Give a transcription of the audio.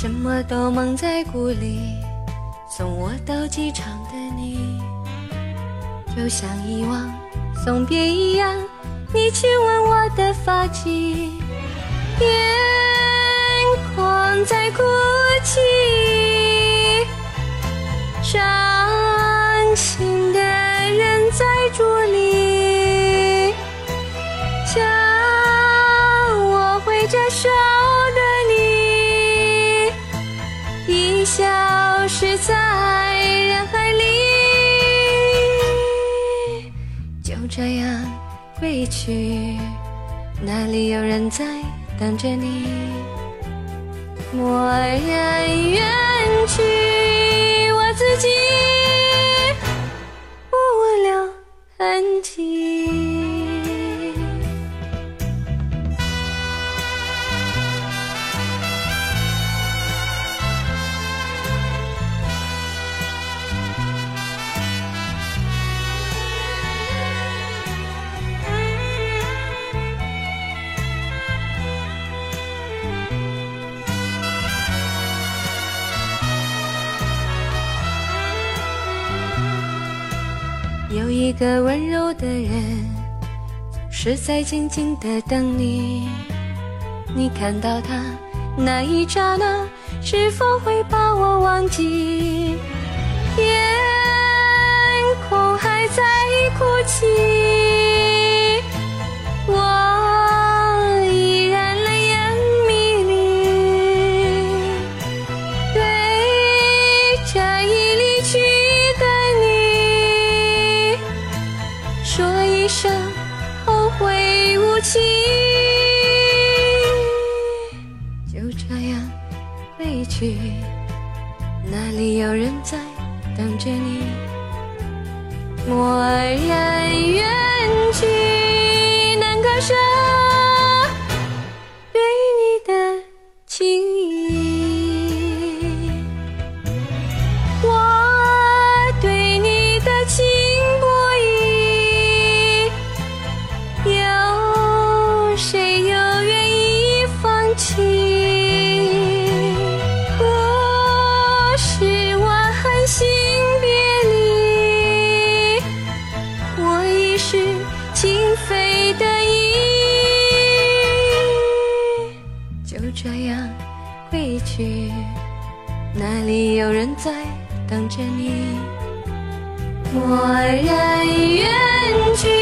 什么都蒙在鼓里，送我到机场的你，就像以往送别一样，你亲吻我的发髻，眼眶在哭泣，伤心的人在竹里，将消失在人海里，就这样归去，哪里有人在等着你？蓦然远一个温柔的人，是在静静的等你。你看到他那一刹那，是否会把我忘记？眼眶还在哭泣，生后会无期，就这样归去，哪里有人在等着你？默然这样回去。哪里有人在等着你？蓦然远去。